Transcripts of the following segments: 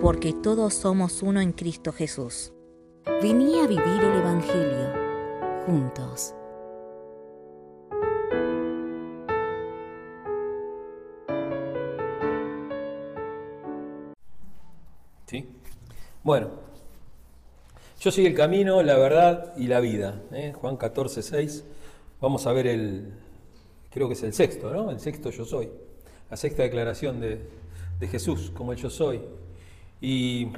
Porque todos somos uno en Cristo Jesús. Vení a vivir el Evangelio juntos. ¿Sí? Bueno, yo soy el camino, la verdad y la vida. ¿eh? Juan 14, 6. Vamos a ver el, creo que es el sexto, ¿no? El sexto yo soy. La sexta declaración de, de Jesús, como el yo soy. Y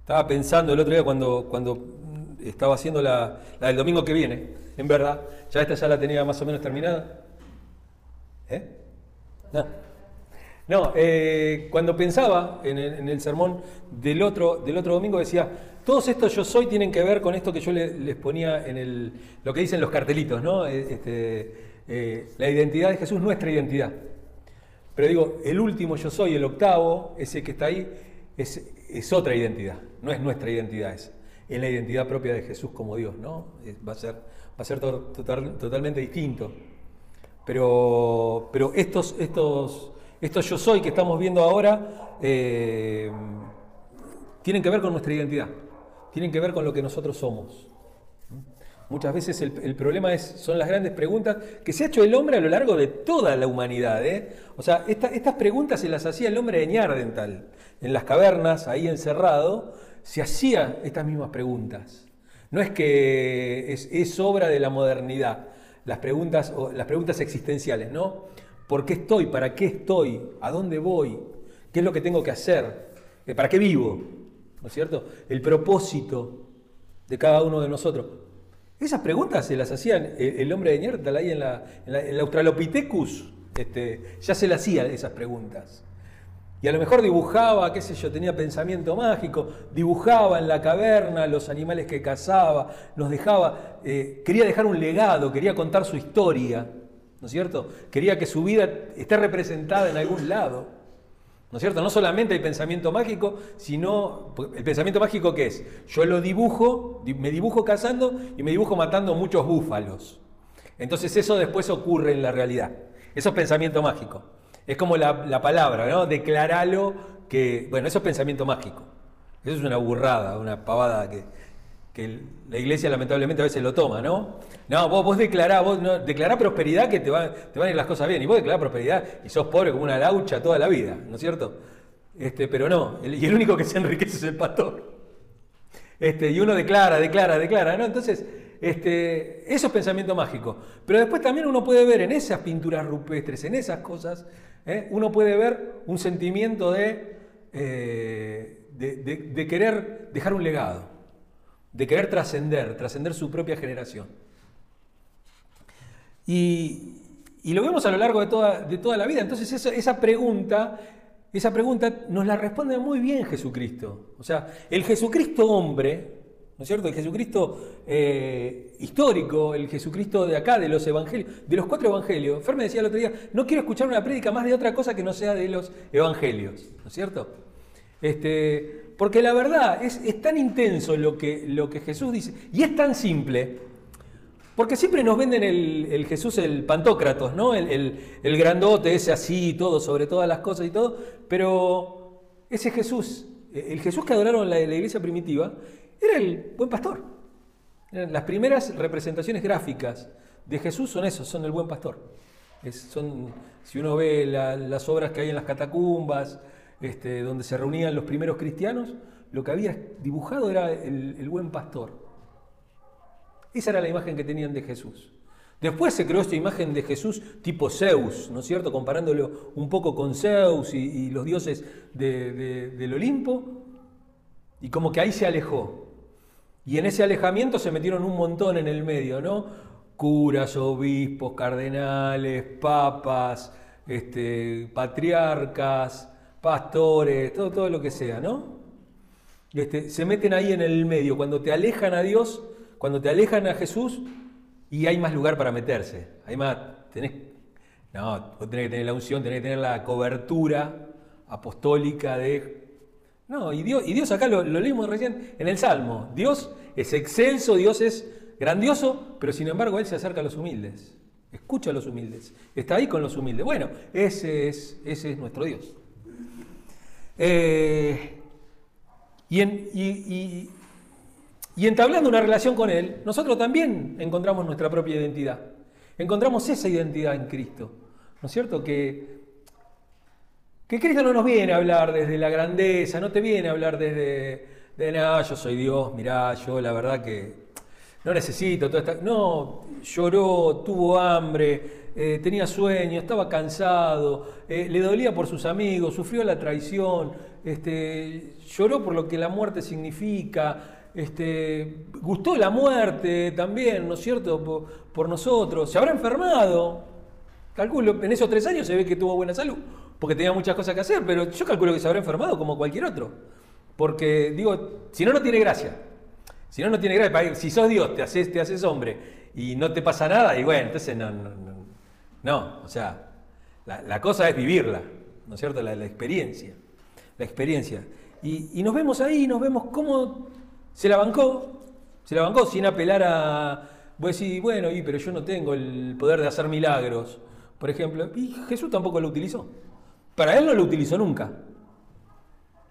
estaba pensando el otro día cuando, cuando estaba haciendo la, la del domingo que viene, en verdad, ya esta ya la tenía más o menos terminada. ¿Eh? No. No, eh, cuando pensaba en el, en el sermón del otro, del otro domingo decía, todos estos yo soy tienen que ver con esto que yo le- les ponía en el, lo que dicen los cartelitos, ¿no? Eh, este, eh, la identidad de Jesús, nuestra identidad. Pero digo, el último yo soy, el octavo, ese que está ahí, es, es otra identidad, no es nuestra identidad, es, es la identidad propia de Jesús como Dios, ¿no? Va a ser, va a ser to- total- totalmente distinto. Pero, pero estos, estos, estos yo soy que estamos viendo ahora eh, tienen que ver con nuestra identidad, tienen que ver con lo que nosotros somos. Muchas veces el, el problema es, son las grandes preguntas que se ha hecho el hombre a lo largo de toda la humanidad. ¿eh? O sea, esta- estas preguntas se las hacía el hombre de Ñardental. En las cavernas, ahí encerrado, se hacía estas mismas preguntas. No es que es, obra de la modernidad, las preguntas, las preguntas existenciales, ¿no? ¿Por qué estoy? ¿Para qué estoy? ¿A dónde voy? ¿Qué es lo que tengo que hacer? Eh, ¿Para qué vivo? ¿No es cierto? El propósito de cada uno de nosotros. Esas preguntas se las hacían el, hombre de Neandertal ahí en la, en la- en Australopithecus, este, ya se le hacía esas preguntas. Y a lo mejor dibujaba, qué sé yo, tenía pensamiento mágico, dibujaba en la caverna los animales que cazaba, nos dejaba, eh, quería dejar un legado, quería contar su historia, ¿no es cierto? Quería que su vida esté representada en algún lado. ¿No es cierto? No solamente el pensamiento mágico, sino el pensamiento mágico que es, yo lo dibujo, di- me dibujo cazando y me dibujo matando muchos búfalos. Entonces eso después ocurre en la realidad. Eso es pensamiento mágico. Es como la, la palabra, ¿no? Declaralo que, bueno, eso es pensamiento mágico. Eso es una burrada, una pavada que, la iglesia lamentablemente a veces lo toma, ¿no? No, vos, vos declará, vos no, declará prosperidad que te, va- te van a ir las cosas bien. Y vos declará prosperidad y sos pobre como una laucha toda la vida, ¿no es cierto? Este, pero no, y el único que se enriquece es el pastor. Este, y uno declara, declara, declara, ¿no? Entonces, este, eso es pensamiento mágico. Pero después también uno puede ver en esas pinturas rupestres, en esas cosas, ¿eh? uno puede ver un sentimiento de, eh, de, de- de querer dejar un legado, de querer trascender, trascender su propia generación. Y, y lo vemos a lo largo de toda, de toda la vida. Entonces esa, esa pregunta, esa pregunta nos la responde muy bien Jesucristo. O sea, el Jesucristo hombre, ¿no es cierto? El Jesucristo eh, histórico, el Jesucristo de acá, de los evangelios, de los cuatro evangelios. Fer me decía el otro día, no quiero escuchar una prédica más de otra cosa que no sea de los evangelios, ¿no es cierto? Este, porque la verdad es, es tan intenso lo que, lo que Jesús dice y es tan simple. Porque siempre nos venden el, Jesús, el Pantócratos, ¿no? El, el- grandote, ese así y todo, sobre todas las cosas y todo. Pero ese Jesús, el Jesús que adoraron la iglesia primitiva, era el buen pastor. Las primeras representaciones gráficas de Jesús son esos, son el buen pastor. Es- son, si uno ve la- las obras que hay en las catacumbas, este, donde se reunían los primeros cristianos, lo que había dibujado era el- buen pastor. Esa era la imagen que tenían de Jesús. Después se creó esta imagen de Jesús tipo Zeus, ¿no es cierto? Comparándolo un poco con Zeus y, los dioses de- de- del Olimpo. Y como que ahí se alejó. Y en ese alejamiento se metieron un montón en el medio, ¿no? Curas, obispos, cardenales, papas, este, patriarcas, pastores, todo, todo lo que sea, ¿no? este, se meten ahí en el medio, cuando te alejan a Dios, cuando te alejan a Jesús, y hay más lugar para meterse. Hay más, tenés, no, tenés que tener la unción, tenés que tener la cobertura apostólica de... No, y Dios, y Dios acá lo, leímos recién en el Salmo. Dios es excelso, Dios es grandioso, pero sin embargo Él se acerca a los humildes. Escucha a los humildes. Está ahí con los humildes. Bueno, ese es, ese es nuestro Dios. Eh, y, y, entablando una relación con Él, nosotros también encontramos nuestra propia identidad. Encontramos esa identidad en Cristo. ¿No es cierto? Que, que Cristo no nos viene a hablar desde la grandeza, no te viene a hablar desde, de, nada, yo soy Dios, mirá, yo la verdad que no necesito toda esta... No, lloró, tuvo hambre, eh, tenía sueño, estaba cansado, eh, le dolía por sus amigos, sufrió la traición, este, lloró por lo que la muerte significa, este, gustó la muerte también, ¿no es cierto?, por, nosotros, se habrá enfermado, calculo, en esos tres años se ve que tuvo buena salud, porque tenía muchas cosas que hacer, pero yo calculo que se habrá enfermado como cualquier otro, porque digo, si no, no tiene gracia, si no, no tiene gracia, si sos Dios, te haces, te haces hombre y no te pasa nada, y bueno, entonces no, no, no o sea, la, cosa es vivirla, ¿no es cierto? La, experiencia, la experiencia. Y, nos vemos ahí, nos vemos cómo se la bancó, se la bancó sin apelar a, voy a decir, bueno, y, pero yo no tengo el poder de hacer milagros, por ejemplo, y Jesús tampoco lo utilizó. Para él no lo utilizó nunca.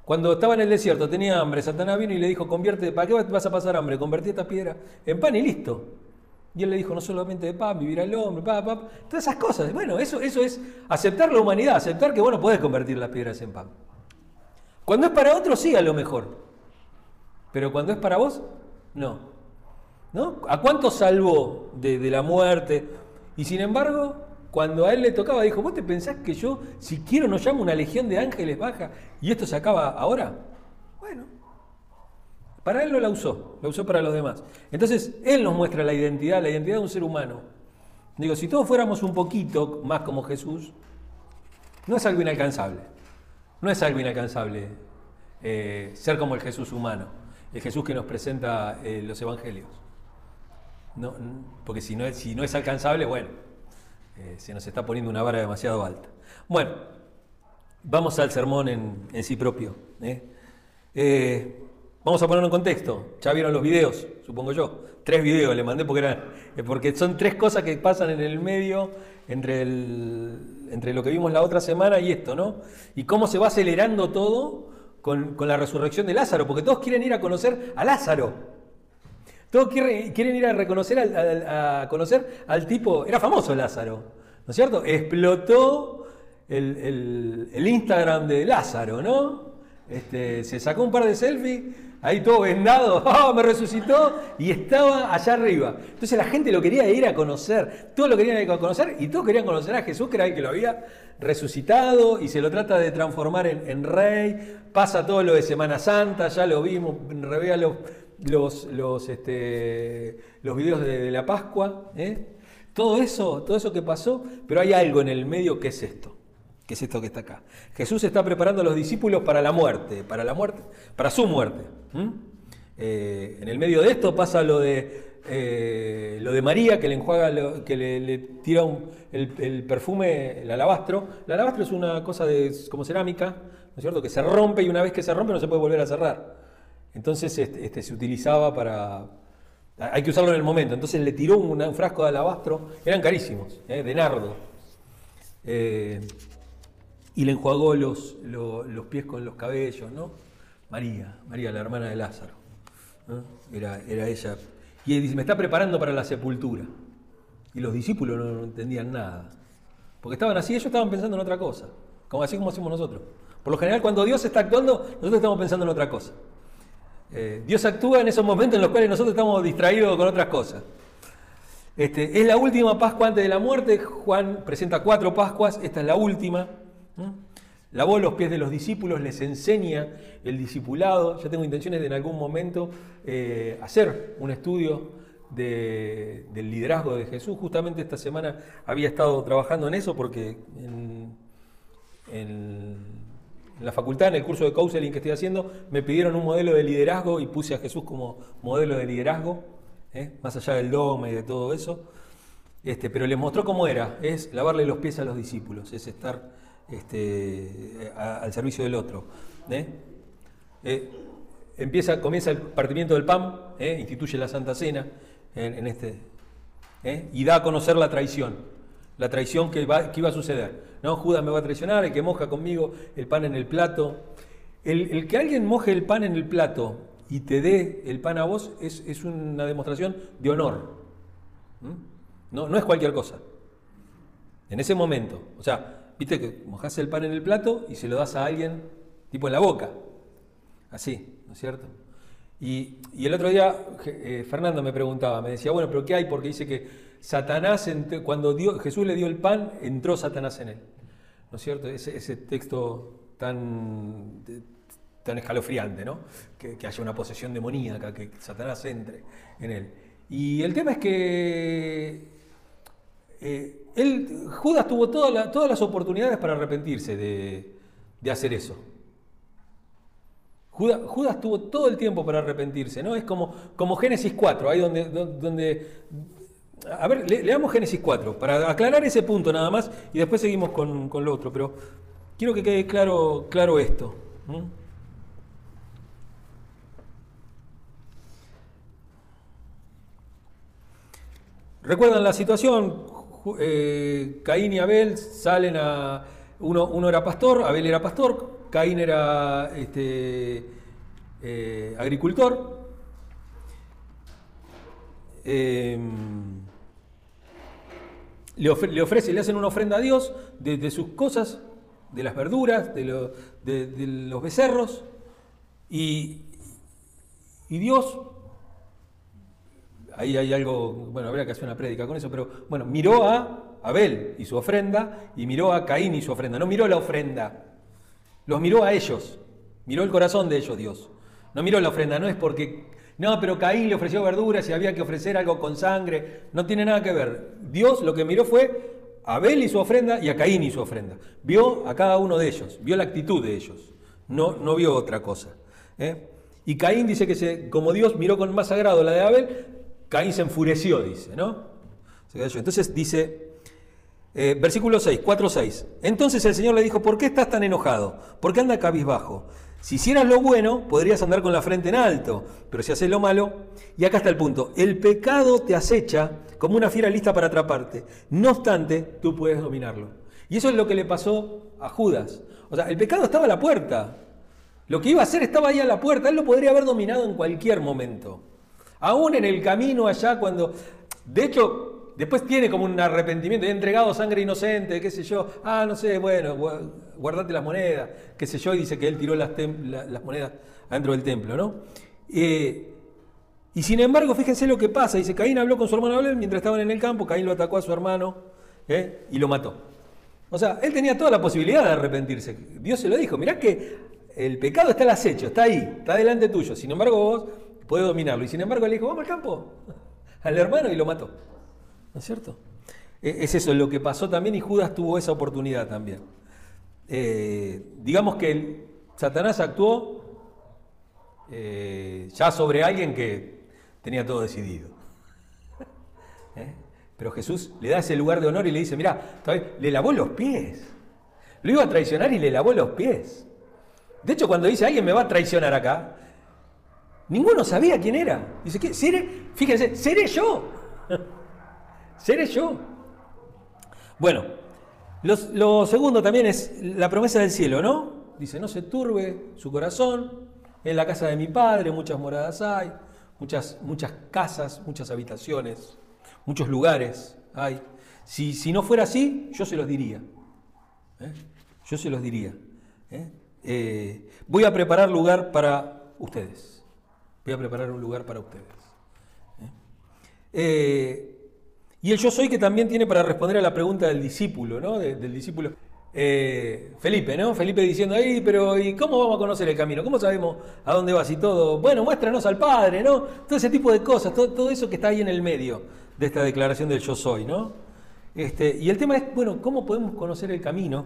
Cuando estaba en el desierto, tenía hambre, Satanás vino y le dijo, convierte, ¿para qué vas a pasar hambre? Convertí esta piedra en pan y listo. Y él le dijo, no solamente de paz, vivir el hombre, paz, todas esas cosas. Bueno, eso, eso es aceptar la humanidad, aceptar que, bueno, podés convertir las piedras en pan. Cuando es para otro, sí, a lo mejor. Pero cuando es para vos, no. ¿No? ¿A cuánto salvó de la muerte? Y sin embargo, cuando a él le tocaba, dijo, ¿vos te pensás que yo, si quiero, no llamo una legión de ángeles baja y esto se acaba ahora? Bueno, para él no la usó, la usó para los demás. Entonces, él nos muestra la identidad, la identidad de un ser humano. Digo, si todos fuéramos un poquito más como Jesús, no es algo inalcanzable. No es algo inalcanzable eh, ser como el Jesús humano, el Jesús que nos presenta eh, los evangelios. No, porque si no, es, si no es alcanzable, bueno, eh, se nos está poniendo una vara demasiado alta. Bueno, vamos al sermón en, sí propio. Vamos a ponerlo en contexto. Ya vieron los videos, supongo yo. Tres videos le mandé porque, eran, eh, porque son tres cosas que pasan en el medio entre, entre lo que vimos la otra semana y esto, ¿no? Y cómo se va acelerando todo con, la resurrección de Lázaro, porque todos quieren ir a conocer a Lázaro. Todos quieren, ir a reconocer, a conocer al tipo, era famoso Lázaro, ¿no es cierto? Explotó el, Instagram de Lázaro, ¿no? Este, se sacó un par de selfies ahí todo vendado, ¡oh, me resucitó! Y estaba allá arriba. Entonces la gente lo quería ir a conocer, todos lo querían ir a conocer y todos querían conocer a Jesús, que era el que lo había resucitado y se lo trata de transformar en, rey. Pasa todo lo de Semana Santa, ya lo vimos, revea los, los, los, este, los videos de, la Pascua. ¿eh? Todo eso, todo eso que pasó, pero hay algo en el medio que es esto que es esto que está acá. Jesús está preparando a los discípulos para la muerte, para la muerte, para su muerte. Eh, en el medio de esto pasa lo de, eh, lo de María, que le enjuaga, que le, tira el, perfume, el alabastro. El alabastro es una cosa de, como cerámica, ¿no es cierto? Que se rompe y una vez que se rompe no se puede volver a cerrar. Entonces este, este se utilizaba para, hay que usarlo en el momento. Entonces le tiró un, frasco de alabastro, eran carísimos, ¿eh? de nardo y le enjuagó los, los, pies con los cabellos, ¿no? María, María, la hermana de Lázaro. Era, era ella. Y él dice, me está preparando para la sepultura. Y los discípulos no, entendían nada. Porque estaban así, ellos estaban pensando en otra cosa. Como así como hacemos nosotros. Por lo general, cuando Dios está actuando, nosotros estamos pensando en otra cosa. Eh, Dios actúa en esos momentos en los cuales nosotros estamos distraídos con otras cosas. Este, es la última Pascua antes de la muerte. Juan presenta cuatro Pascuas, esta es la última. Lavó los pies de los discípulos, les enseña el discipulado. Ya tengo intenciones de en algún momento eh, hacer un estudio del liderazgo de Jesús. Justamente esta semana había estado trabajando en eso porque en, en la facultad, en el curso de counseling que estoy haciendo, me pidieron un modelo de liderazgo y puse a Jesús como modelo de liderazgo, ¿eh? más allá del dogma y de todo eso. Este, pero les mostró cómo era, es lavarle los pies a los discípulos, es estar este, al servicio del otro. ¿eh? Eh, empieza, comienza el partimiento del pan, instituye la Santa Cena en, este, y da a conocer la traición, la traición que iba a suceder. ¿No? Judas me va a traicionar, el que moja conmigo el pan en el plato. El, que alguien moje el pan en el plato y te dé el pan a vos es, una demostración de honor. No, no es cualquier cosa. En ese momento, o sea, viste que mojas el pan en el plato y se lo das a alguien tipo en la boca. Así, ¿no es cierto? Y, el otro día eh, Fernando me preguntaba, me decía, bueno, pero ¿qué hay? Porque dice que Satanás, cuando Jesús le dio el pan, entró Satanás en él. ¿No es cierto? Ese, texto tan, tan escalofriante, ¿no? Que, haya una posesión demoníaca, que Satanás entre en él. Y el tema es que eh, él, Judas tuvo todas las oportunidades para arrepentirse de, hacer eso. Judas, tuvo todo el tiempo para arrepentirse, ¿no? Es como, como Génesis 4, ahí donde, donde a ver, leamos Génesis 4, para aclarar ese punto nada más, y después seguimos con, lo otro, pero quiero que quede claro, claro esto. ¿Recuerdan la situación? Eh, Caín y Abel salen a... Uno, uno, era pastor, Abel era pastor, Caín era este, eh, agricultor. Eh, le, ofrece, le hacen una ofrenda a Dios de, sus cosas, de las verduras, de, los becerros, y, Dios, ahí hay algo, bueno, habría que hacer una prédica con eso, pero bueno, miró a Abel y su ofrenda, y miró a Caín y su ofrenda, no miró la ofrenda, los miró a ellos, miró el corazón de ellos Dios, no miró la ofrenda, no es porque no, pero Caín le ofreció verduras y había que ofrecer algo con sangre. No tiene nada que ver. Dios lo que miró fue a Abel y su ofrenda y a Caín y su ofrenda. Vio a cada uno de ellos, vio la actitud de ellos. No, no vio otra cosa. ¿eh? Y Caín dice que se, como Dios miró con más agrado la de Abel, Caín se enfureció, dice, ¿no? Entonces dice, eh, versículo 6, 4, 6. Entonces el Señor le dijo, ¿por qué estás tan enojado? ¿Por qué anda cabizbajo? Si hicieras lo bueno, podrías andar con la frente en alto, pero si haces lo malo, y acá está el punto, el pecado te acecha como una fiera lista para atraparte. No obstante, tú puedes dominarlo. Y eso es lo que le pasó a Judas. O sea, el pecado estaba a la puerta. Lo que iba a hacer estaba ahí a la puerta. Él lo podría haber dominado en cualquier momento. Aún en el camino allá cuando... De hecho, Después tiene como un arrepentimiento, he entregado sangre inocente, qué sé yo, ah, no sé, bueno, guardate las monedas, qué sé yo, y dice que él tiró las, monedas adentro del templo, ¿no? Eh, y sin embargo, fíjense lo que pasa, dice, Caín habló con su hermano Abel mientras estaban en el campo, Caín lo atacó a su hermano ¿eh? y lo mató. O sea, él tenía toda la posibilidad de arrepentirse. Dios se lo dijo, mirá que el pecado está al acecho, está ahí, está delante tuyo, sin embargo vos podés dominarlo. Y sin embargo le dijo, vamos al campo, al hermano y lo mató. ¿No es cierto? E, es eso lo que pasó también y Judas tuvo esa oportunidad también. Eh, digamos que Satanás actuó eh, ya sobre alguien que tenía todo decidido. ¿Eh? Pero Jesús le da ese lugar de honor y le dice, mira, le lavó los pies. Lo iba a traicionar y le lavó los pies. De hecho, cuando dice, alguien me va a traicionar acá, ninguno sabía quién era. Dice, ¿qué? ¿Seré? Fíjense, seré yo. seré yo. Bueno, lo, segundo también es la promesa del cielo, ¿no? Dice, no se turbe su corazón, en la casa de mi padre muchas moradas hay, muchas, muchas casas, muchas habitaciones, muchos lugares hay. Si, si no fuera así, yo se los diría. ¿eh? Yo se los diría. ¿eh? Eh, voy a preparar lugar para ustedes. Voy a preparar un lugar para ustedes. Y el yo soy que también tiene para responder a la pregunta del discípulo, ¿no? del discípulo. Eh, Felipe, ¿no? Felipe diciendo, ahí, pero ¿y cómo vamos a conocer el camino? ¿Cómo sabemos a dónde vas y todo? Bueno, muéstranos al Padre, ¿no? Todo ese tipo de cosas, todo, eso que está ahí en el medio de esta declaración del yo soy, ¿no? Este, y el tema es, bueno, ¿cómo podemos conocer el camino?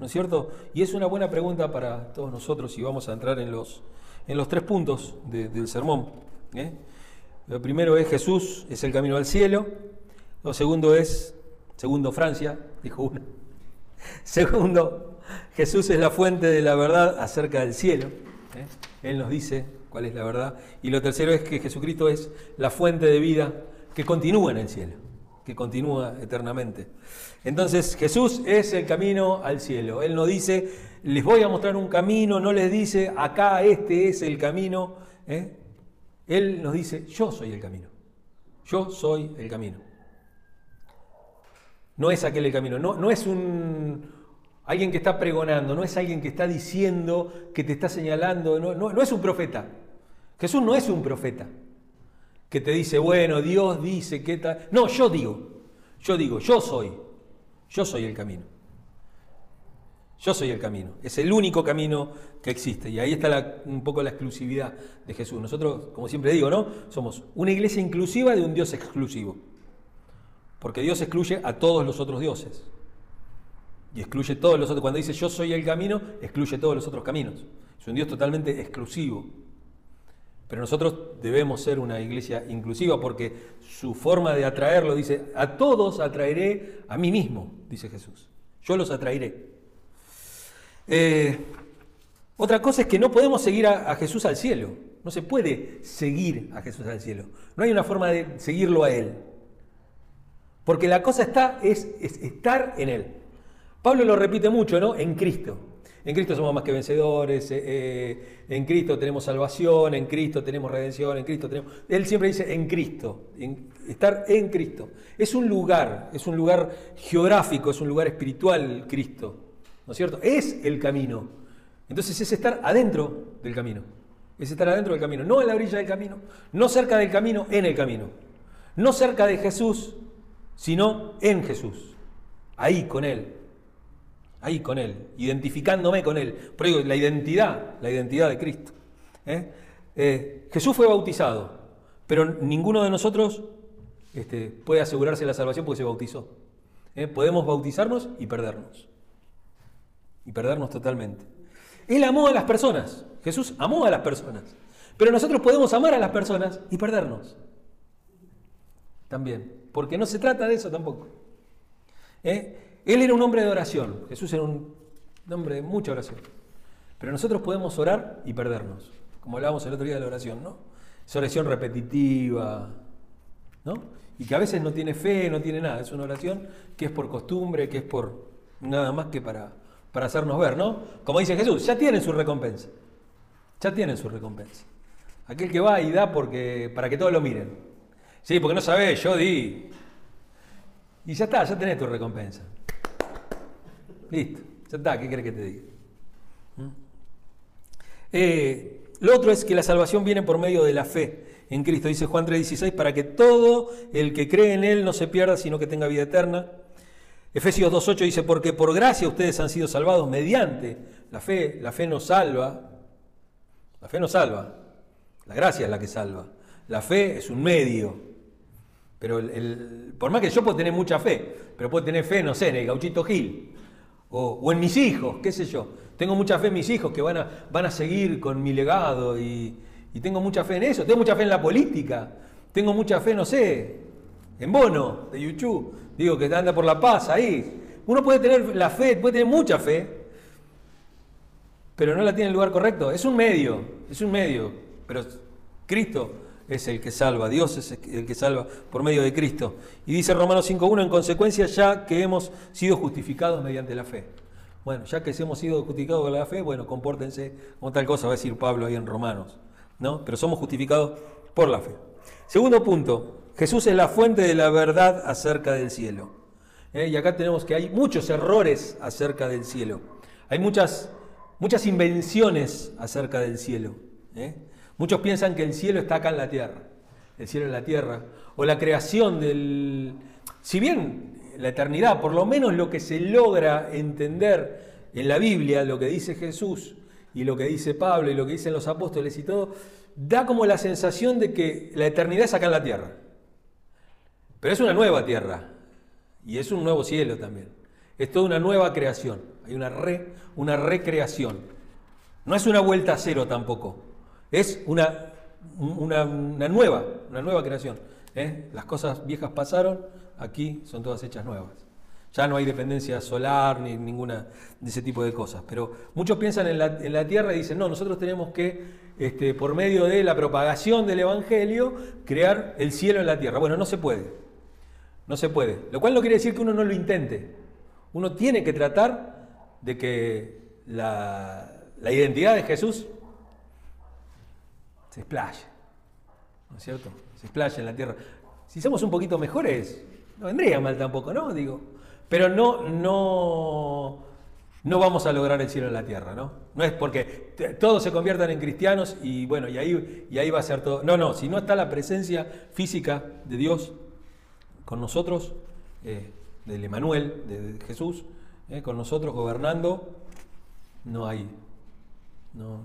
¿no es cierto? Y es una buena pregunta para todos nosotros y vamos a entrar en los, en los tres puntos del sermón. ¿eh? Lo primero es Jesús es el camino al cielo. Lo segundo es, segundo Francia, dijo uno. Segundo, Jesús es la fuente de la verdad acerca del cielo. ¿eh? Él nos dice cuál es la verdad. Y lo tercero es que Jesucristo es la fuente de vida que continúa en el cielo, que continúa eternamente. Entonces Jesús es el camino al cielo. Él no dice, les voy a mostrar un camino, no les dice, acá este es el camino. ¿eh? Él nos dice, yo soy el camino. Yo soy el camino. No es aquel el camino, no, no es un, alguien que está pregonando, no es alguien que está diciendo, que te está señalando, no, no, es un profeta. Jesús no es un profeta que te dice, bueno, Dios dice que tal. No, yo digo, yo digo, yo soy, yo soy el camino. Yo soy el camino. Es el único camino que existe. Y ahí está un poco la exclusividad de Jesús. Nosotros, como siempre digo, ¿no? Somos una iglesia inclusiva de un Dios exclusivo. Porque Dios excluye a todos los otros dioses. Y excluye todos los otros. Cuando dice yo soy el camino, excluye todos los otros caminos. Es un Dios totalmente exclusivo. Pero nosotros debemos ser una iglesia inclusiva porque su forma de atraerlo dice, a todos atraeré a mí mismo, dice Jesús. Yo los atraeré. Eh, otra cosa es que no podemos seguir a, Jesús al cielo. No se puede seguir a Jesús al cielo. No hay una forma de seguirlo a Él. Porque la cosa está, es, es estar en Él. Pablo lo repite mucho, ¿no? En Cristo. En Cristo somos más que vencedores, eh, eh, en Cristo tenemos salvación, en Cristo tenemos redención, en Cristo tenemos... Él siempre dice en Cristo, estar en Cristo. Es un lugar, es un lugar geográfico, es un lugar espiritual Cristo, ¿no es cierto? Es el camino. Entonces es estar adentro del camino, es estar adentro del camino, no en la orilla del camino, no cerca del camino, en el camino. No cerca de Jesús, sino en Jesús, ahí con Él, ahí con Él, identificándome con Él. Por digo, la identidad, la identidad de Cristo. ¿eh? Eh, Jesús fue bautizado, pero ninguno de nosotros este, puede asegurarse la salvación porque se bautizó. ¿eh? Podemos bautizarnos y perdernos. Y perdernos totalmente. Él amó a las personas. Jesús amó a las personas. Pero nosotros podemos amar a las personas y perdernos. También. Porque no se trata de eso tampoco. Él era un hombre de oración, Jesús era un hombre de mucha oración. Pero nosotros podemos orar y perdernos, como hablábamos el otro día de la oración, ¿no? Es oración repetitiva, ¿no? Y que a veces no tiene fe, no tiene nada. Es una oración que es por costumbre, que es por nada más que para, para hacernos ver, ¿no? Como dice Jesús, ya tienen su recompensa. Ya tienen su recompensa. Aquel que va y da porque, para que todos lo miren. Sí, porque no sabés, yo di. Y ya está, ya tenés tu recompensa. Listo, ya está, ¿qué querés que te diga? ¿Mm? Eh, lo otro es que la salvación viene por medio de la fe en Cristo, dice Juan 3:16, para que todo el que cree en Él no se pierda, sino que tenga vida eterna. Efesios 2:8 dice, porque por gracia ustedes han sido salvados mediante la fe, la fe nos salva, la fe nos salva, la gracia es la que salva, la fe es un medio, pero el, por más que yo puedo tener mucha fe, pero puedo tener fe, no sé, en el gauchito Gil, o, en mis hijos, qué sé yo. Tengo mucha fe en mis hijos que van a, van a seguir con mi legado y, tengo mucha fe en eso. Tengo mucha fe en la política. Tengo mucha fe, no sé, en Bono de YouTube. Digo que anda por la paz ahí. Uno puede tener la fe, puede tener mucha fe, pero no la tiene en el lugar correcto. Es un medio, es un medio. Pero Cristo es el que salva, Dios es el que salva por medio de Cristo. Y dice Romanos 5.1, en consecuencia ya que hemos sido justificados mediante la fe. Bueno, ya que hemos sido justificados con la fe, bueno, compórtense como tal cosa, va a decir Pablo ahí en Romanos, ¿no? Pero somos justificados por la fe. Segundo punto, Jesús es la fuente de la verdad acerca del cielo. ¿eh? Y acá tenemos que hay muchos errores acerca del cielo. Hay muchas, muchas invenciones acerca del cielo. ¿eh? Muchos piensan que el cielo está acá en la tierra, el cielo en la tierra, o la creación del... Si bien la eternidad, por lo menos lo que se logra entender en la Biblia, lo que dice Jesús y lo que dice Pablo y lo que dicen los apóstoles y todo, da como la sensación de que la eternidad es acá en la tierra. Pero es una nueva tierra y es un nuevo cielo también. Es toda una nueva creación. hay una, re, una recreación. No es una vuelta a cero tampoco, es una, una, nueva, una nueva creación. ¿eh? Las cosas viejas pasaron, aquí son todas hechas nuevas. Ya no hay dependencia solar ni ninguna de ese tipo de cosas. Pero muchos piensan en la, tierra y dicen, no, nosotros tenemos que, este, por medio de la propagación del Evangelio, crear el cielo en la tierra. Bueno, no se puede. No se puede. Lo cual no quiere decir que uno no lo intente. Uno tiene que tratar de que la, identidad de Jesús se explaye. ¿No es cierto? Se explaye en la tierra. Si somos un poquito mejores, no vendría mal tampoco, ¿no? Digo, pero no, no, no vamos a lograr el cielo en la tierra, ¿no? No es porque todos se conviertan en cristianos y bueno, y ahí, y ahí va a ser todo. No, no, si no está la presencia física de Dios con nosotros, eh, del Emanuel, de, Jesús, eh, con nosotros gobernando, no hay, no,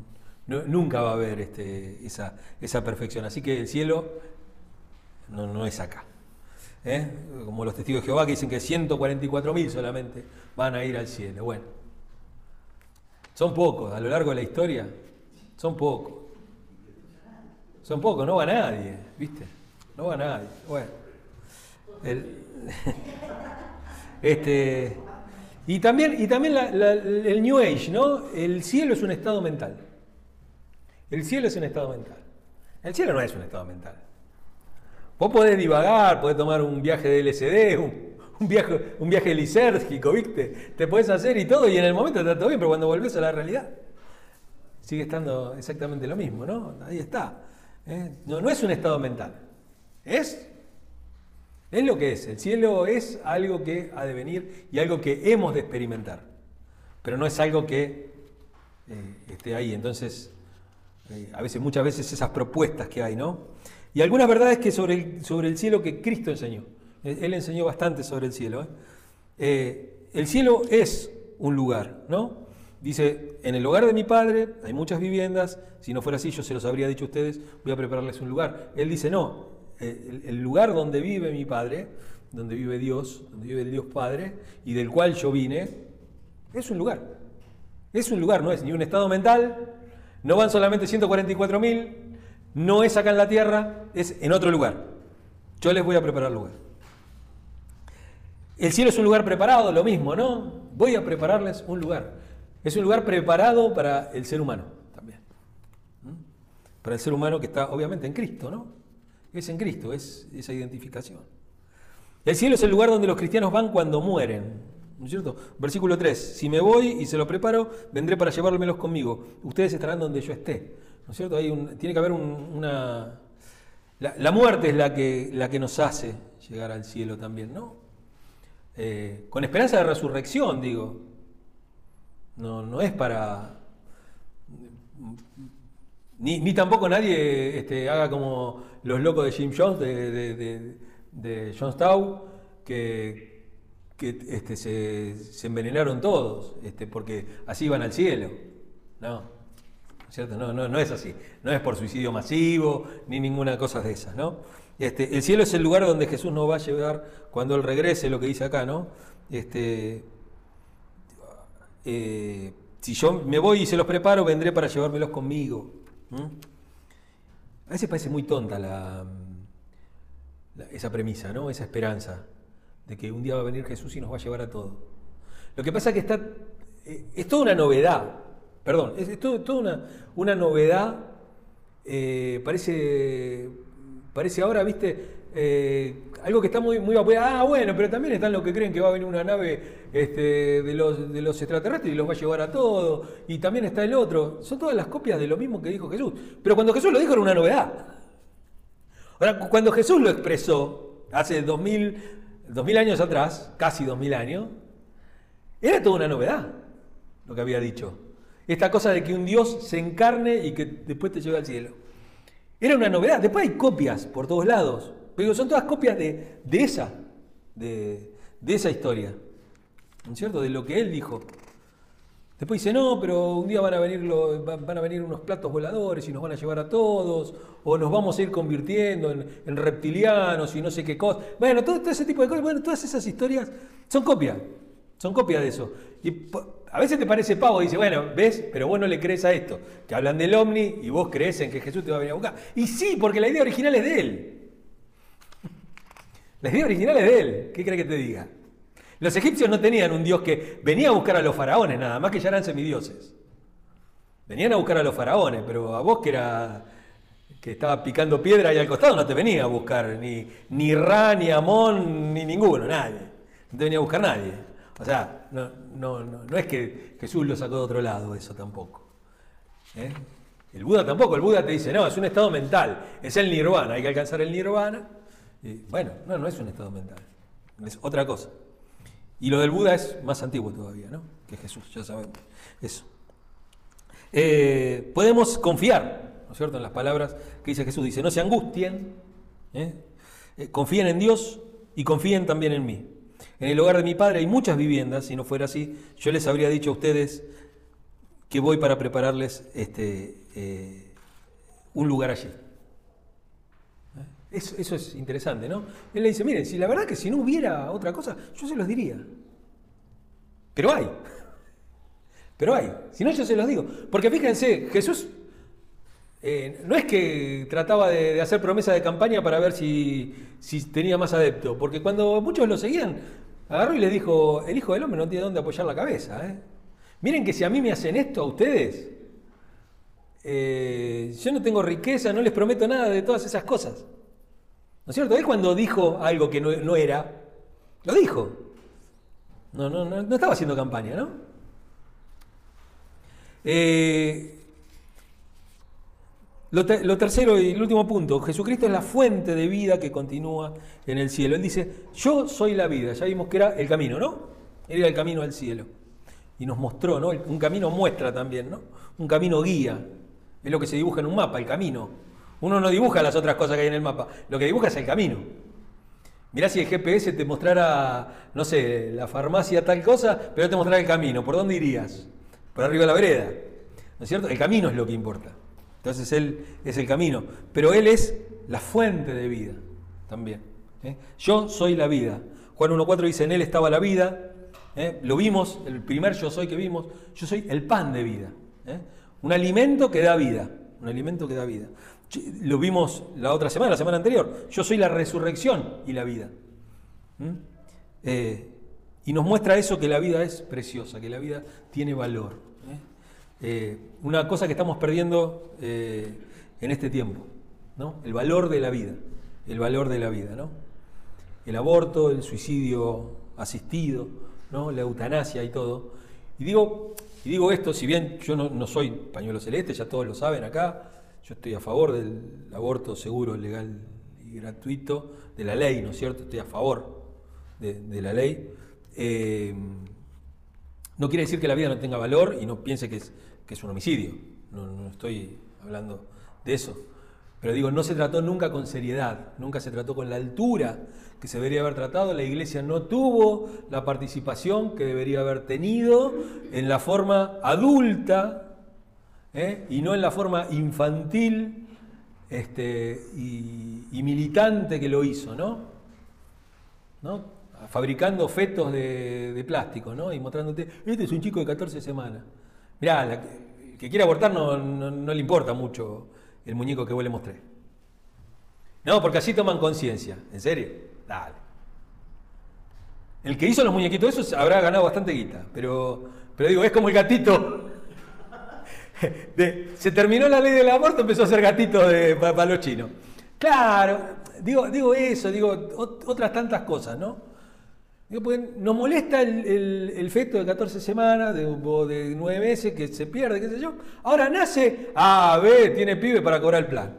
nunca va a haber este, esa, esa, perfección. Así que el cielo no, no es acá. ¿eh? Como los testigos de Jehová que dicen que 144.000 solamente van a ir al cielo. Bueno, son pocos, a lo largo de la historia, son pocos. Son pocos, no va nadie, ¿viste? No va nadie. Bueno. este, y también, y también el New Age, ¿no? El cielo es un estado mental. El cielo es un estado mental. El cielo no es un estado mental. Vos podés divagar, podés tomar un viaje de LSD, un, viaje, un viaje lisérgico, ¿viste? Te podés hacer y todo, y en el momento está todo bien, pero cuando volvés a la realidad, sigue estando exactamente lo mismo, ¿no? Ahí está. ¿eh? No, es un estado mental. Es es lo que es. El cielo es algo que ha de venir y algo que hemos de experimentar. Pero no es algo que eh, esté ahí. Entonces, eh, a veces, muchas veces esas propuestas que hay, ¿no? Y algunas verdades que sobre el, sobre el cielo que Cristo enseñó. Él enseñó bastante sobre el cielo. ¿eh? el cielo es un lugar, ¿no? Dice, en el hogar de mi padre hay muchas viviendas, si no fuera así yo se los habría dicho a ustedes, voy a prepararles un lugar. Él dice, no, eh, el, lugar donde vive mi Padre, donde vive Dios, donde vive el Dios Padre, y del cual yo vine, es un lugar. Es un lugar, no es ni un estado mental, no van solamente 144 mil, no es acá en la tierra, es en otro lugar. Yo les voy a preparar lugar. El cielo es un lugar preparado, lo mismo, ¿no? Voy a prepararles un lugar. Es un lugar preparado para el ser humano también. Para el ser humano que está obviamente en Cristo, ¿no? es en Cristo, es esa identificación. El cielo es el lugar donde los cristianos van cuando mueren. ¿No es cierto? Versículo 3. Si me voy y se lo preparo, vendré para llevármelos conmigo. Ustedes estarán donde yo esté. ¿No es cierto? Hay tiene que haber una... La, muerte es la que, la que nos hace llegar al cielo también, ¿no? Eh, con esperanza de resurrección, digo. No, no es para ni, tampoco nadie este, haga como los locos de Jim Jones, de, de, de, que, este, se, envenenaron todos, este, porque así iban al cielo. No, ¿cierto? No, no, no es así. No es por suicidio masivo, ni ninguna cosa de esas, ¿no? Este, el cielo es el lugar donde Jesús nos va a llevar cuando Él regrese, lo que dice acá, ¿no? Este, eh, si yo me voy y se los preparo, vendré para llevármelos conmigo. A veces parece muy tonta la, esa premisa, ¿no? esa esperanza de que un día va a venir Jesús y nos va a llevar a todo. Lo que pasa es que está, eh, es toda una novedad, perdón, es, toda una, una novedad, eh, parece, parece ahora, viste, eh, algo que está muy, muy Ah, bueno, pero también están los que creen que va a venir una nave este, de, los, de los extraterrestres y los va a llevar a todo. Y también está el otro. Son todas las copias de lo mismo que dijo Jesús. Pero cuando Jesús lo dijo era una novedad. Ahora, cuando Jesús lo expresó hace dos mil, dos mil años atrás, casi dos mil años, era toda una novedad lo que había dicho. Esta cosa de que un Dios se encarne y que después te lleve al cielo. Era una novedad. Después hay copias por todos lados. Pero son todas copias de, esa, de, esa historia, ¿no es cierto? De lo que él dijo. Después dice, no, pero un día van a, venir van a venir unos platos voladores y nos van a llevar a todos, o nos vamos a ir convirtiendo en, reptilianos y no sé qué cosas. Bueno, todo, ese tipo de cosas, bueno, todas esas historias son copias, son copias de eso. Y a veces te parece pavo, dice, bueno, ves, pero vos no le crees a esto. Te hablan del ovni y vos crees en que Jesús te va a venir a buscar. Y sí, porque la idea original es de él. La idea original es de él. ¿Qué crees que te diga? Los egipcios no tenían un dios que venía a buscar a los faraones, nada más que ya eran semidioses. Venían a buscar a los faraones, pero a vos que era estaba picando piedra ahí al costado no te venía a buscar ni, ni Ra, ni Amón, ni ninguno, nadie. No te venía a buscar nadie. O sea, no, es que Jesús lo sacó de otro lado, eso tampoco. ¿eh? El Buda tampoco, el Buda te dice, no, es un estado mental, es el nirvana, hay que alcanzar el nirvana. Bueno, no, no es un estado mental, es otra cosa. Y lo del Buda es más antiguo todavía, ¿no? Que Jesús, ya sabemos. Eso. Eh, podemos confiar, ¿no es cierto?, en las palabras que dice Jesús. Dice, no se angustien, ¿eh? Eh, confíen en Dios y confíen también en mí. En el hogar de mi padre hay muchas viviendas, si no fuera así, yo les habría dicho a ustedes que voy para prepararles este, un lugar allí. Eso, es interesante, ¿no? Él le dice, miren, si la verdad que si no hubiera otra cosa, yo se los diría. Pero hay. Pero hay. Si no, yo se los digo. Porque fíjense, Jesús eh, no es que trataba de, hacer promesa de campaña para ver si, tenía más adepto. Porque cuando muchos lo seguían, agarró y les dijo, el Hijo del Hombre no tiene dónde apoyar la cabeza. ¿eh? Miren que si a mí me hacen esto a ustedes, eh, yo no tengo riqueza, no les prometo nada de todas esas cosas. ¿No es cierto? Él cuando dijo algo que no, era, lo dijo. No, no, no, no estaba haciendo campaña, ¿no? Eh, lo, tercero y el último punto, Jesucristo es la fuente de vida que continúa en el cielo. Él dice, yo soy la vida, ya vimos que era el camino, ¿no? Él era el camino al cielo. Y nos mostró, ¿no? Un camino muestra también, ¿no? Un camino guía. Es lo que se dibuja en un mapa, el camino. Uno no dibuja las otras cosas que hay en el mapa, lo que dibuja es el camino. Mirá si el GPS te mostrara, no sé, la farmacia tal cosa, pero te mostrara el camino. ¿Por dónde irías? Por arriba de la vereda. ¿No es cierto? El camino es lo que importa. Entonces Él es el camino. Pero Él es la fuente de vida también. ¿eh? Yo soy la vida. Juan 1.4 dice, en Él estaba la vida. ¿eh? Lo vimos, el primer yo soy que vimos. Yo soy el pan de vida. ¿eh? Un alimento que da vida. Un alimento que da vida. Lo vimos la otra semana, la semana anterior. Yo soy la resurrección y la vida. ¿Mm? Eh, y nos muestra eso que la vida es preciosa, que la vida tiene valor. ¿eh? Eh, una cosa que estamos perdiendo en este tiempo, ¿no? El valor de la vida. El valor de la vida, ¿no? El aborto, el suicidio asistido, ¿no? La eutanasia y todo. Y digo, y digo esto, si bien yo no, no soy pañuelo celeste, ya todos lo saben acá, yo estoy a favor del aborto seguro, legal y gratuito, de la ley, ¿no es cierto? Estoy a favor de, la ley. Eh, no quiere decir que la vida no tenga valor y no piense que es, un homicidio. No, no, estoy hablando de eso. Pero digo, no se trató nunca con seriedad, nunca se trató con la altura que se debería haber tratado. La iglesia no tuvo la participación que debería haber tenido en la forma adulta ¿eh? y no en la forma infantil este, y, militante que lo hizo, ¿no? Fabricando fetos de, plástico, ¿no? Y mostrándote, este es un chico de 14 semanas. Mirá, el que quiere abortar no, no, le importa mucho el muñeco que vos le mostré. No, porque así toman conciencia. ¿En serio? Dale. El que hizo los muñequitos esos habrá ganado bastante guita, pero, pero digo, es como el gatito se terminó la ley del aborto, empezó a ser gatito de, para, los chinos. Claro, digo, digo eso, digo otras tantas cosas, ¿no? nos molesta el, feto de 14 semanas de, o de 9 meses que se pierde, qué sé yo. Ahora nace, ah, ve, tiene pibe para cobrar el plan.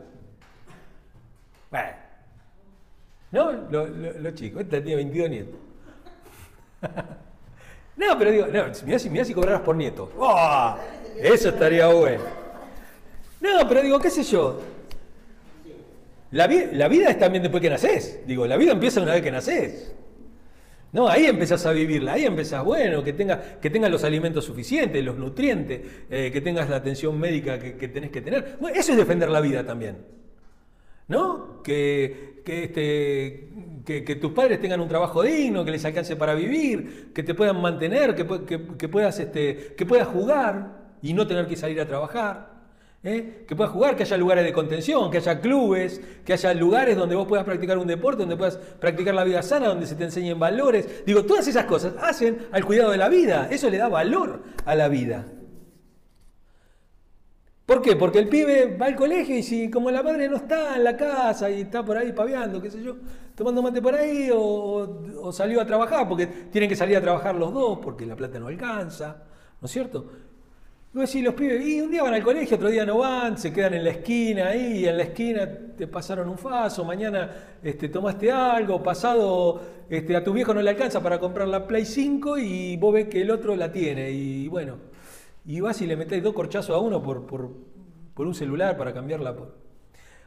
Bueno. ¿No? Los chicos, este tiene 22 nietos. no, pero digo, no, mirá si, mirá si cobraras por nieto. ¡Oh! Eso estaría bueno. No, pero digo, qué sé yo. La, vida es también después que naces. Digo, la vida empieza una vez que naces. No, ahí empezás a vivirla, ahí empezás, bueno, que tengas que tengas los alimentos suficientes, los nutrientes, eh, que tengas la atención médica que, tenés que tener. Bueno, eso es defender la vida también. ¿no? Que, que, este, que, que tus padres tengan un trabajo digno, que les alcance para vivir, que te puedan mantener, que, que- que puedas, este, que puedas jugar y no tener que salir a trabajar. ¿eh? Que puedas jugar, que haya lugares de contención, que haya clubes, que haya lugares donde vos puedas practicar un deporte, donde puedas practicar la vida sana, donde se te enseñen valores. Digo, todas esas cosas hacen al cuidado de la vida. Eso le da valor a la vida. ¿Por qué? Porque el pibe va al colegio y si como la madre no está en la casa y está por ahí paveando, qué sé yo, tomando mate por ahí o, o salió a trabajar, porque tienen que salir a trabajar los dos porque la plata no alcanza, ¿no es cierto? Y vos decís, los pibes, y un día van al colegio, otro día no van, se quedan en la esquina ahí, y en la esquina te pasaron un faso, mañana este, tomaste algo, pasado este, a tu viejo no le alcanza para comprar la Play 5 y vos ves que el otro la tiene, y bueno, y vas y le metés dos corchazos a uno por, por, por un celular para cambiarla por...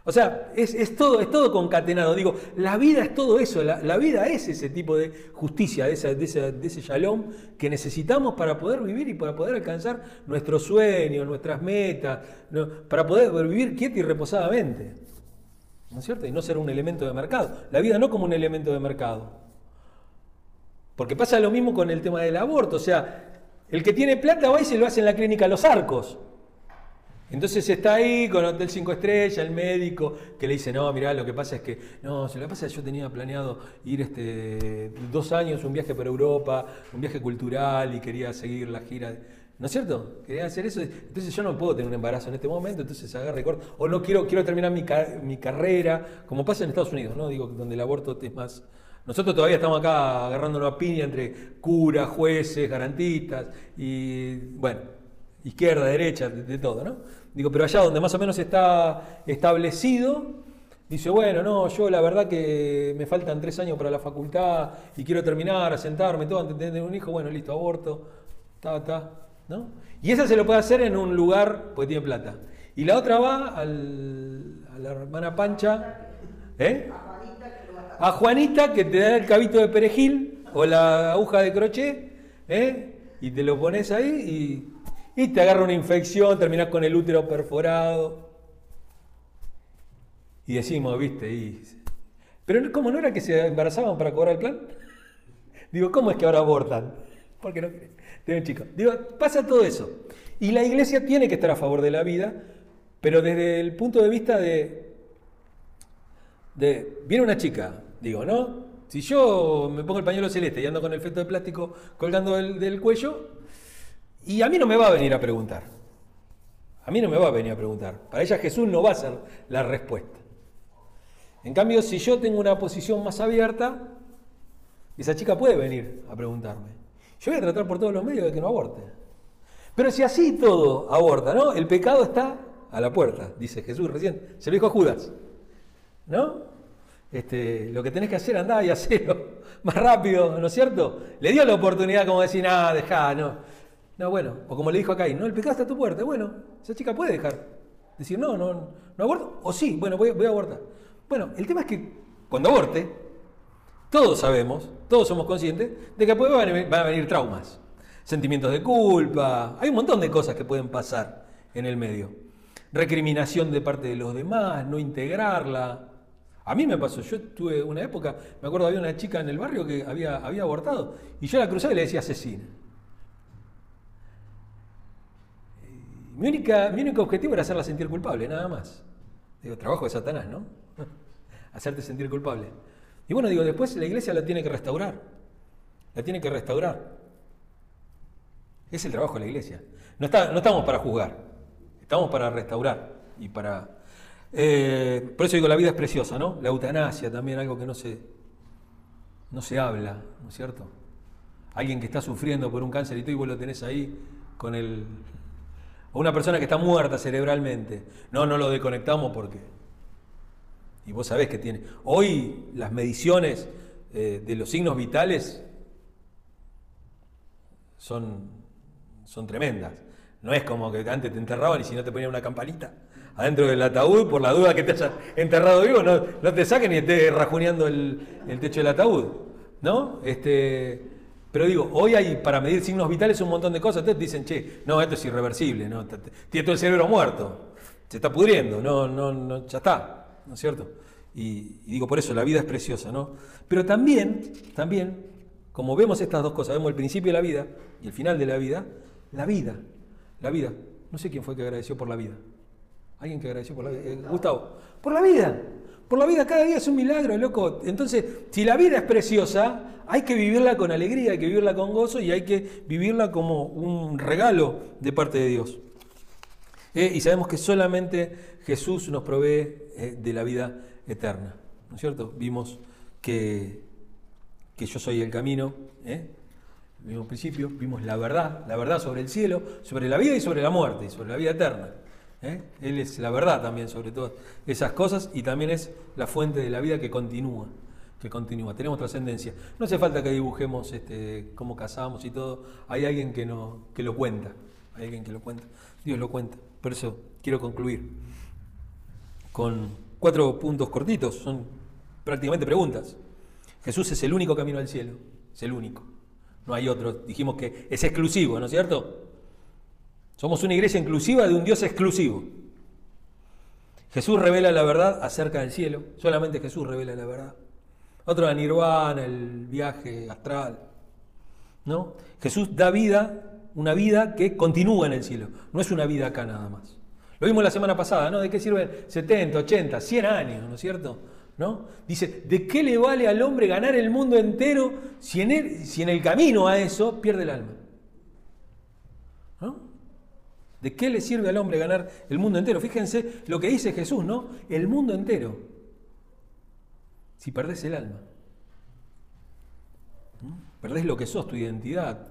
O sea, es, es todo, es todo concatenado. Digo, la vida es todo eso, la, vida es ese tipo de justicia, de, de, ese shalom que necesitamos para poder vivir y para poder alcanzar nuestros sueños, nuestras metas, para poder vivir quieto y reposadamente. ¿No es cierto? Y no ser un elemento de mercado. La vida no como un elemento de mercado. Porque pasa lo mismo con el tema del aborto. O sea, el que tiene plata va y se lo hace en la clínica Los Arcos. Entonces está ahí con Hotel 5 Estrellas, el médico, que le dice, no, mirá, lo que pasa es que, no, lo que pasa es que yo tenía planeado ir este, dos años, un viaje por Europa, un viaje cultural y quería seguir la gira. ¿No es cierto? Quería hacer eso. Entonces yo no puedo tener un embarazo en este momento, entonces agarra y corta. O no quiero, quiero terminar mi, mi carrera, como pasa en Estados Unidos, ¿no? Digo, donde el aborto es más... Nosotros todavía estamos acá agarrándonos a piña entre curas, jueces, garantistas y, bueno, izquierda, derecha, de, de todo, ¿no? Digo, pero allá donde más o menos está establecido, dice, bueno, no, yo la verdad que me faltan tres años para la facultad y quiero terminar, asentarme, todo, antes de tener un hijo, bueno, listo, aborto, ta, ta, ¿no? Y esa se lo puede hacer en un lugar, porque tiene plata. Y la otra va al- a la hermana Pancha, ¿eh? A Juanita que te da el cabito de perejil o la aguja de crochet, ¿eh? y te lo pones ahí y, y te agarra una infección, terminás con el útero perforado. Y decimos, viste, y... pero ¿cómo no era que se embarazaban para cobrar el plan? Digo, ¿cómo es que ahora abortan? Porque no tener chicos. Digo, pasa todo eso. Y la iglesia tiene que estar a favor de la vida, pero desde el punto de vista de, de viene una chica, digo, ¿no? Si yo me pongo el pañuelo celeste y ando con el feto de plástico colgando del cuello, y a mí no me va a venir a preguntar. A mí no me va a venir a preguntar. Para ella Jesús no va a ser la respuesta. En cambio, si yo tengo una posición más abierta, esa chica puede venir a preguntarme. Yo voy a tratar por todos los medios de que no aborte. Pero si así todo aborta, ¿no? El pecado está a la puerta, dice Jesús recién. Se lo dijo a Judas. ¿No? Este, lo que tenés que hacer, andá y hacerlo más rápido, ¿no es cierto? Le dio la oportunidad como decir, nada, dejá, no. No, bueno, o como le dijo a no, el pecado está a tu puerta. Bueno, esa chica puede dejar. Decir, no, no, no aborto. O sí, bueno, voy, a abortar. Bueno, el tema es que cuando aborte, todos sabemos, todos somos conscientes de que después van a venir traumas, sentimientos de culpa, hay un montón de cosas que pueden pasar en el medio. Recriminación de parte de los demás, no integrarla. A mí me pasó, yo tuve una época, me acuerdo había una chica en el barrio que había, había abortado y yo la cruzaba y le decía asesina. Mi, única, mi único objetivo era hacerla sentir culpable, nada más. Digo, trabajo de Satanás, ¿no? Hacerte sentir culpable. Y bueno, digo, después la iglesia la tiene que restaurar. La tiene que restaurar. Es el trabajo de la iglesia. No, está, no estamos para juzgar, estamos para restaurar y para... eh, por eso digo, la vida es preciosa, ¿no? La eutanasia también, algo que no se, no se habla, ¿no es cierto? Alguien que está sufriendo por un cáncer y tú y vos lo tenés ahí con el... O una persona que está muerta cerebralmente. No, no lo desconectamos porque... Y vos sabés que tiene... Hoy las mediciones eh, de los signos vitales son, son tremendas. No es como que antes te enterraban y si no te ponían una campanita adentro del ataúd por la duda que te hayas enterrado vivo, no, no te saquen y estés rajuneando el, el techo del ataúd. ¿No? Este, pero digo, hoy hay para medir signos vitales un montón de cosas. Entonces dicen, che, no, esto es irreversible, ¿no? Tiene todo el cerebro muerto, se está pudriendo, no, no, no, ya está. ¿no es cierto? Y, y digo, por eso, la vida es preciosa, ¿no? Pero también, también, como vemos estas dos cosas, vemos el principio de la vida y el final de la vida, la vida, la vida. No sé quién fue que agradeció por la vida. ¿Alguien que agradeció por la vida? Eh, Gustavo. Por la vida. Por la vida cada día es un milagro, loco. Entonces, si la vida es preciosa, hay que vivirla con alegría, hay que vivirla con gozo y hay que vivirla como un regalo de parte de Dios. Eh, y sabemos que solamente Jesús nos provee eh, de la vida eterna. ¿No es cierto? Vimos que, que yo soy el camino. ¿eh? Vimos principio, vimos la verdad, la verdad sobre el cielo, sobre la vida y sobre la muerte, y sobre la vida eterna. ¿eh? Él es la verdad también sobre todas esas cosas y también es la fuente de la vida que continúa, que continúa. Tenemos trascendencia. No hace falta que dibujemos este, cómo casamos y todo. Hay alguien que, no, que lo cuenta. Hay alguien que lo cuenta. Dios lo cuenta. Por eso quiero concluir con cuatro puntos cortitos. Son prácticamente preguntas. Jesús es el único camino al cielo. Es el único. No hay otro. Dijimos que es exclusivo, ¿no es cierto? Somos una iglesia inclusiva de un Dios exclusivo. Jesús revela la verdad acerca del cielo. Solamente Jesús revela la verdad. Otro la nirvana, el viaje astral. ¿No? Jesús da vida, una vida que continúa en el cielo. No es una vida acá nada más. Lo vimos la semana pasada, ¿no? ¿De qué sirven 70, 80, 100 años, ¿no es cierto? ¿No? Dice, ¿de qué le vale al hombre ganar el mundo entero si en, si en el camino a eso pierde el alma? ¿No? ¿De qué le sirve al hombre ganar el mundo entero? Fíjense lo que dice Jesús, ¿no? El mundo entero. Si perdés el alma. Perdés lo que sos, tu identidad.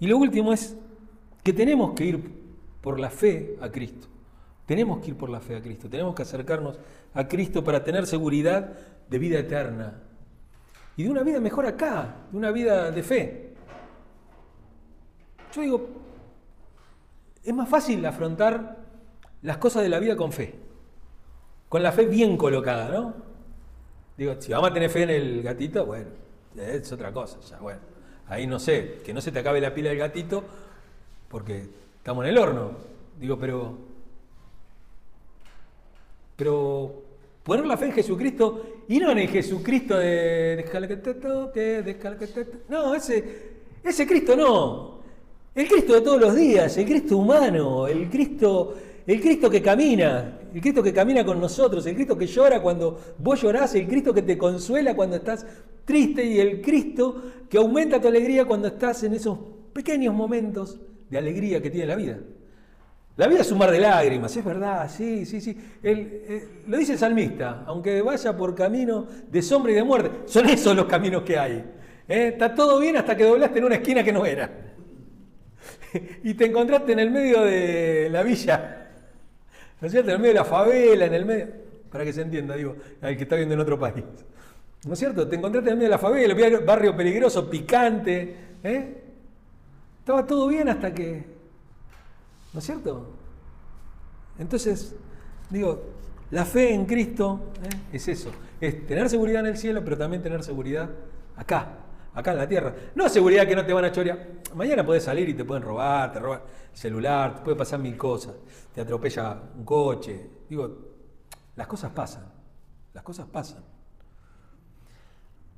Y lo último es que tenemos que ir por la fe a Cristo. Tenemos que ir por la fe a Cristo, tenemos que acercarnos a Cristo para tener seguridad de vida eterna y de una vida mejor acá, de una vida de fe. Yo digo, es más fácil afrontar las cosas de la vida con fe, con la fe bien colocada, ¿no? Digo, si vamos a tener fe en el gatito, bueno, es otra cosa, ya, bueno. Ahí no sé, que no se te acabe la pila del gatito, porque estamos en el horno. Digo, pero pero poner la fe en Jesucristo y no en el Jesucristo de No, ese, ese Cristo no. El Cristo de todos los días, el Cristo humano, el Cristo, el Cristo que camina, el Cristo que camina con nosotros, el Cristo que llora cuando vos llorás, el Cristo que te consuela cuando estás triste y el Cristo que aumenta tu alegría cuando estás en esos pequeños momentos de alegría que tiene la vida. La vida es un mar de lágrimas, es verdad, sí, sí, sí. Eh, lo dice el salmista, aunque vaya por camino de sombra y de muerte, son esos los caminos que hay. ¿eh? Está todo bien hasta que doblaste en una esquina que no era. y te encontraste en el medio de la villa, ¿no es cierto? En el medio de la favela, en el medio, para que se entienda, digo, al que está viendo en otro país. ¿No es cierto? Te encontraste en el medio de la favela, barrio peligroso, picante. ¿eh? Estaba todo bien hasta que ¿No es cierto? Entonces, digo, la fe en Cristo ¿eh? es eso, es tener seguridad en el cielo, pero también tener seguridad acá, acá en la tierra. No seguridad que no te van a chorear. Mañana puedes salir y te pueden robar, te roban el celular, te puede pasar mil cosas, te atropella un coche. Digo, las cosas pasan, las cosas pasan.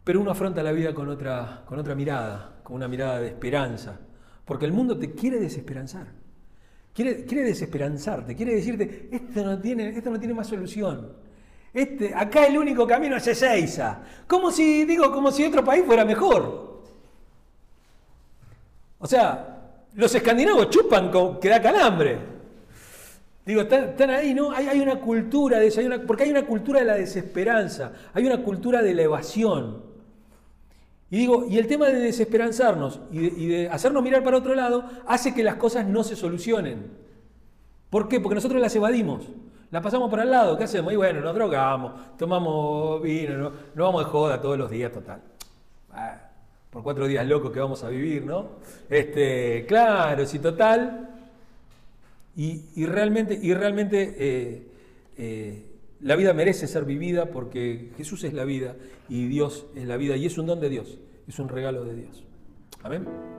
Pero uno afronta la vida con otra, con otra mirada, con una mirada de esperanza, porque el mundo te quiere desesperanzar. Quiere, desesperanzarte, quiere decirte, esto no tiene, esto no tiene más solución. Este, acá el único camino es Ezeiza. Como si, digo, como si otro país fuera mejor. O sea, los escandinavos chupan que da calambre. Digo, están, ahí, ¿no? Hay, una cultura de eso, porque hay una cultura de la desesperanza, hay una cultura de la evasión. Y digo, y el tema de desesperanzarnos y de, hacernos mirar para otro lado hace que las cosas no se solucionen. ¿Por qué? Porque nosotros las evadimos. La pasamos para el lado, ¿qué hacemos? Y bueno, nos drogamos, tomamos vino, no, vamos de joda todos los días, total. Ah, por cuatro días locos que vamos a vivir, ¿no? Este, claro, sí, total. Y, realmente, y realmente eh, eh, la vida merece ser vivida porque Jesús es la vida y Dios es la vida y es un don de Dios, es un regalo de Dios. Amén.